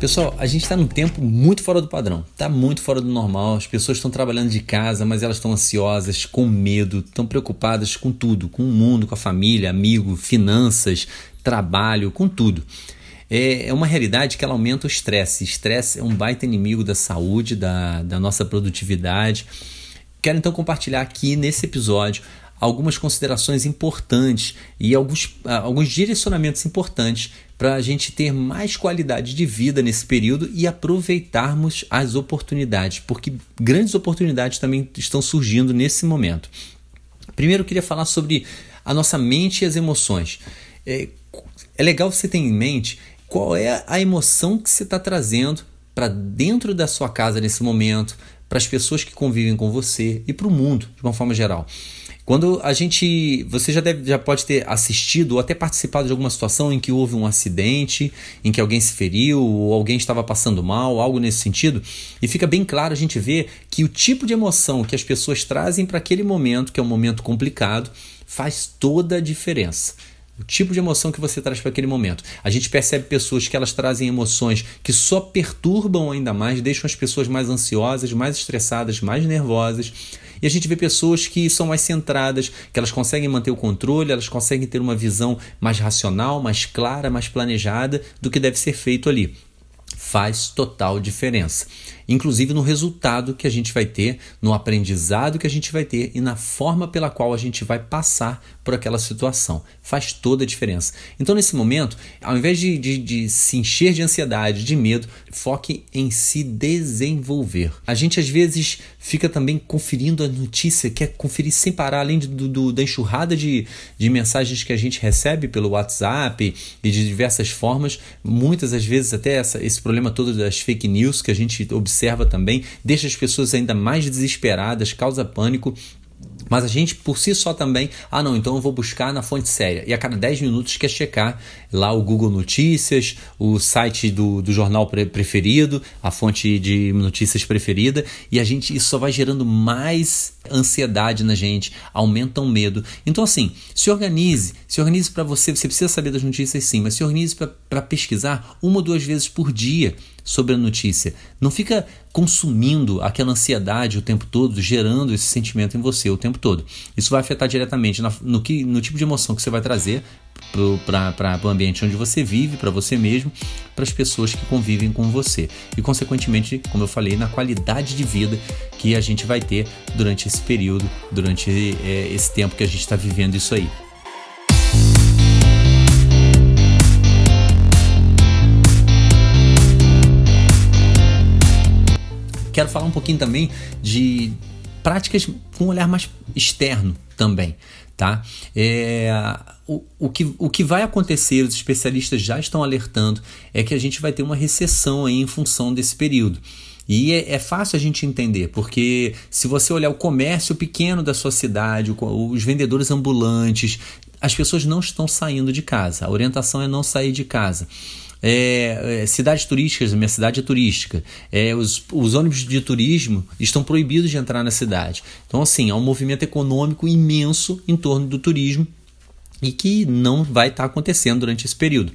Pessoal, a gente está num tempo muito fora do padrão, está muito fora do normal. As pessoas estão trabalhando de casa, mas elas estão ansiosas, com medo, estão preocupadas com tudo, com o mundo, com a família, amigo, finanças, trabalho, com tudo. É, é uma realidade que ela aumenta o estresse. Estresse é um baita inimigo da saúde, da, da nossa produtividade. Quero então compartilhar aqui nesse episódio algumas considerações importantes e alguns, ah, alguns direcionamentos importantes para a gente ter mais qualidade de vida nesse período e aproveitarmos as oportunidades, porque grandes oportunidades também estão surgindo nesse momento. Primeiro, eu queria falar sobre a nossa mente e as emoções. É, é legal você ter em mente qual é a emoção que você está trazendo para dentro da sua casa nesse momento, para as pessoas que convivem com você e para o mundo de uma forma geral. Quando a gente. Você já, deve, já pode ter assistido ou até participado de alguma situação em que houve um acidente, em que alguém se feriu, ou alguém estava passando mal, algo nesse sentido, e fica bem claro a gente ver que o tipo de emoção que as pessoas trazem para aquele momento, que é um momento complicado, faz toda a diferença o tipo de emoção que você traz para aquele momento. A gente percebe pessoas que elas trazem emoções que só perturbam ainda mais, deixam as pessoas mais ansiosas, mais estressadas, mais nervosas. E a gente vê pessoas que são mais centradas, que elas conseguem manter o controle, elas conseguem ter uma visão mais racional, mais clara, mais planejada do que deve ser feito ali. Faz total diferença inclusive no resultado que a gente vai ter, no aprendizado que a gente vai ter e na forma pela qual a gente vai passar por aquela situação. Faz toda a diferença. Então, nesse momento, ao invés de, de, de se encher de ansiedade, de medo, foque em se desenvolver. A gente às vezes fica também conferindo a notícia, quer conferir sem parar, além do, do, da enxurrada de, de mensagens que a gente recebe pelo WhatsApp e de diversas formas, muitas às vezes até essa, esse problema todo das fake news que a gente observa observa também, deixa as pessoas ainda mais desesperadas, causa pânico. Mas a gente por si só também, ah não, então eu vou buscar na fonte séria. E a cada 10 minutos quer checar lá o Google Notícias, o site do, do jornal pre preferido, a fonte de notícias preferida, e a gente isso só vai gerando mais ansiedade na gente, aumenta o medo. Então assim, se organize, se organize para você, você precisa saber das notícias sim, mas se organize para pesquisar uma ou duas vezes por dia sobre a notícia. Não fica consumindo aquela ansiedade o tempo todo, gerando esse sentimento em você o tempo todo. Isso vai afetar diretamente no, que, no tipo de emoção que você vai trazer para o ambiente onde você vive, para você mesmo, para as pessoas que convivem com você. E, consequentemente, como eu falei, na qualidade de vida que a gente vai ter durante esse período, durante é, esse tempo que a gente está vivendo isso aí. quero falar um pouquinho também de práticas com um olhar mais externo também, tá? É, o, o, que, o que vai acontecer, os especialistas já estão alertando, é que a gente vai ter uma recessão aí em função desse período. E é, é, fácil a gente entender, porque se você olhar o comércio pequeno da sua cidade, os vendedores ambulantes, as pessoas não estão saindo de casa. A orientação é não sair de casa. É, é, cidades turísticas, minha cidade é turística, é, os, os ônibus de turismo estão proibidos de entrar na cidade. Então, assim, há um movimento econômico imenso em torno do turismo e que não vai estar tá acontecendo durante esse período.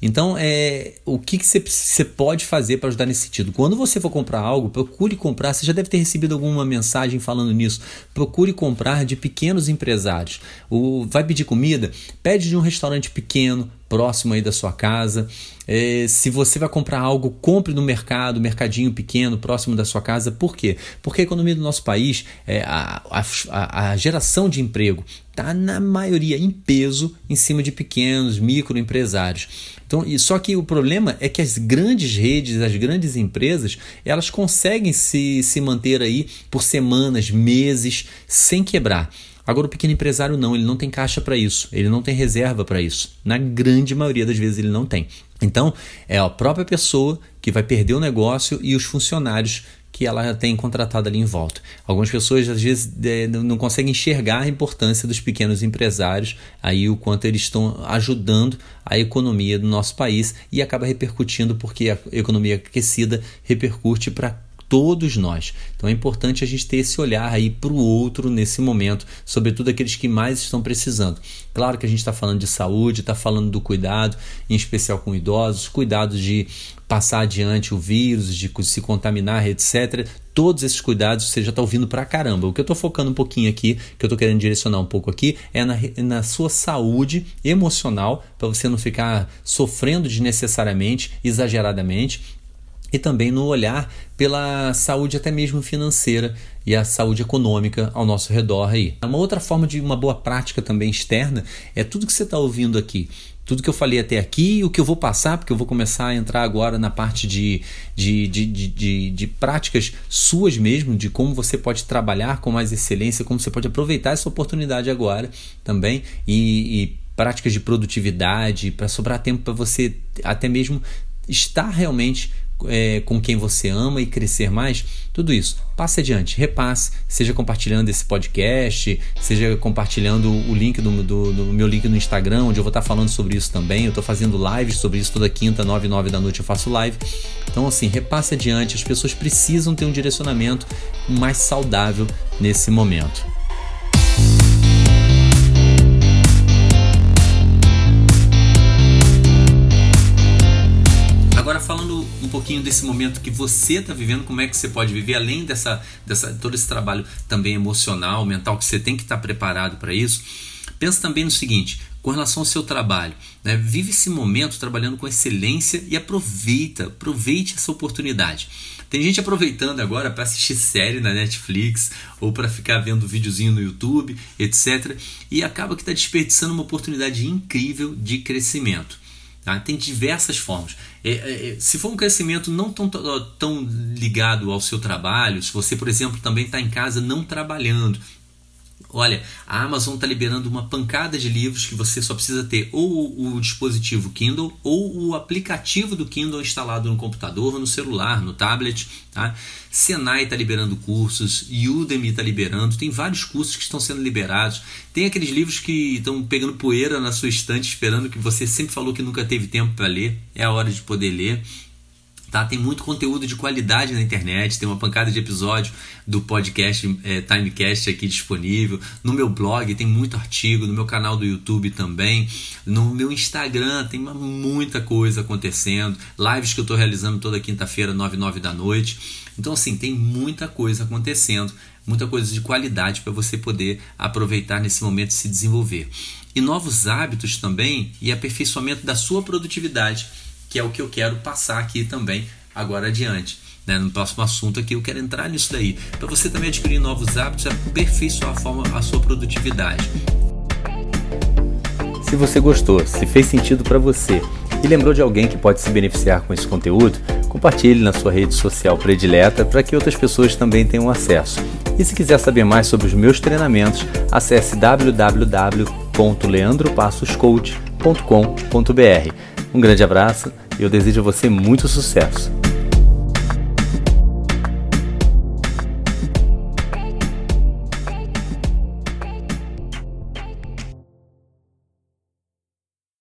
Então, é, o que você pode fazer para ajudar nesse sentido? Quando você for comprar algo, procure comprar. Você já deve ter recebido alguma mensagem falando nisso. Procure comprar de pequenos empresários. O, vai pedir comida? Pede de um restaurante pequeno, próximo aí da sua casa. É, se você vai comprar algo, compre no mercado, mercadinho pequeno, próximo da sua casa. Por quê? Porque a economia do nosso país, é, a, a, a geração de emprego está na maioria em peso em cima de pequenos, microempresários. Então, só que o problema é que as grandes redes, as grandes empresas, elas conseguem se, se manter aí por semanas, meses, sem quebrar. Agora, o pequeno empresário não, ele não tem caixa para isso, ele não tem reserva para isso. Na grande maioria das vezes ele não tem. Então, é a própria pessoa que vai perder o negócio e os funcionários que ela tem contratado ali em volta. Algumas pessoas às vezes é, não conseguem enxergar a importância dos pequenos empresários, aí o quanto eles estão ajudando a economia do nosso país e acaba repercutindo porque a economia aquecida repercute para todos nós. Então é importante a gente ter esse olhar aí para o outro nesse momento, sobretudo aqueles que mais estão precisando. Claro que a gente está falando de saúde, está falando do cuidado, em especial com idosos, cuidado de passar adiante o vírus, de se contaminar, etc. Todos esses cuidados você já está ouvindo para caramba. O que eu estou focando um pouquinho aqui, que eu estou querendo direcionar um pouco aqui, é na, na sua saúde emocional, para você não ficar sofrendo desnecessariamente, exageradamente, e também no olhar pela saúde até mesmo financeira e a saúde econômica ao nosso redor aí. Uma outra forma de uma boa prática também externa é tudo que você está ouvindo aqui. Tudo que eu falei até aqui, o que eu vou passar, porque eu vou começar a entrar agora na parte de, de, de, de, de, práticas suas mesmo, de como você pode trabalhar com mais excelência, como você pode aproveitar essa oportunidade agora também e, e práticas de produtividade, para sobrar tempo para você até mesmo estar realmente é, com quem você ama e crescer mais, tudo isso. Passe adiante, repasse, seja compartilhando esse podcast, seja compartilhando o link do, do, do, meu link no Instagram, onde eu vou estar falando sobre isso também. Eu estou fazendo lives sobre isso toda quinta, 9 e 9 da noite eu faço live. Então, assim, repasse adiante. As pessoas precisam ter um direcionamento mais saudável nesse momento. Um pouquinho desse momento que você está vivendo, como é que você pode viver além dessa, dessa todo esse trabalho também emocional, mental que você tem que estar tá preparado para isso. Pensa também no seguinte, com relação ao seu trabalho, né? vive esse momento trabalhando com excelência e aproveita, aproveite essa oportunidade. Tem gente aproveitando agora para assistir série na Netflix ou para ficar vendo videozinho no YouTube, etc. E acaba que está desperdiçando uma oportunidade incrível de crescimento. Tá? Tem diversas formas. É, é, é, se for um crescimento não tão, tão ligado ao seu trabalho, se você, por exemplo, também está em casa não trabalhando, Olha, a Amazon está liberando uma pancada de livros que você só precisa ter ou o dispositivo Kindle ou o aplicativo do Kindle instalado no computador, no celular, no tablet. Tá? Senai está liberando cursos, Udemy está liberando, tem vários cursos que estão sendo liberados. Tem aqueles livros que estão pegando poeira na sua estante, esperando que você sempre falou que nunca teve tempo para ler. É a hora de poder ler. Tá? Tem muito conteúdo de qualidade na internet, tem uma pancada de episódio do podcast é, Timecast aqui disponível. No meu blog tem muito artigo, no meu canal do YouTube também. No meu Instagram tem uma, muita coisa acontecendo. Lives que eu estou realizando toda quinta-feira, 9 9 da noite. Então, assim, tem muita coisa acontecendo, muita coisa de qualidade para você poder aproveitar nesse momento e se desenvolver. E novos hábitos também e aperfeiçoamento da sua produtividade que é o que eu quero passar aqui também agora adiante. Né? No próximo assunto aqui eu quero entrar nisso daí, para você também adquirir novos hábitos e aperfeiçoar a, forma, a sua produtividade. Se você gostou, se fez sentido para você e lembrou de alguém que pode se beneficiar com esse conteúdo, compartilhe na sua rede social predileta para que outras pessoas também tenham acesso. E se quiser saber mais sobre os meus treinamentos, acesse www.leandropassoscoach.com.br. Um grande abraço e eu desejo a você muito sucesso.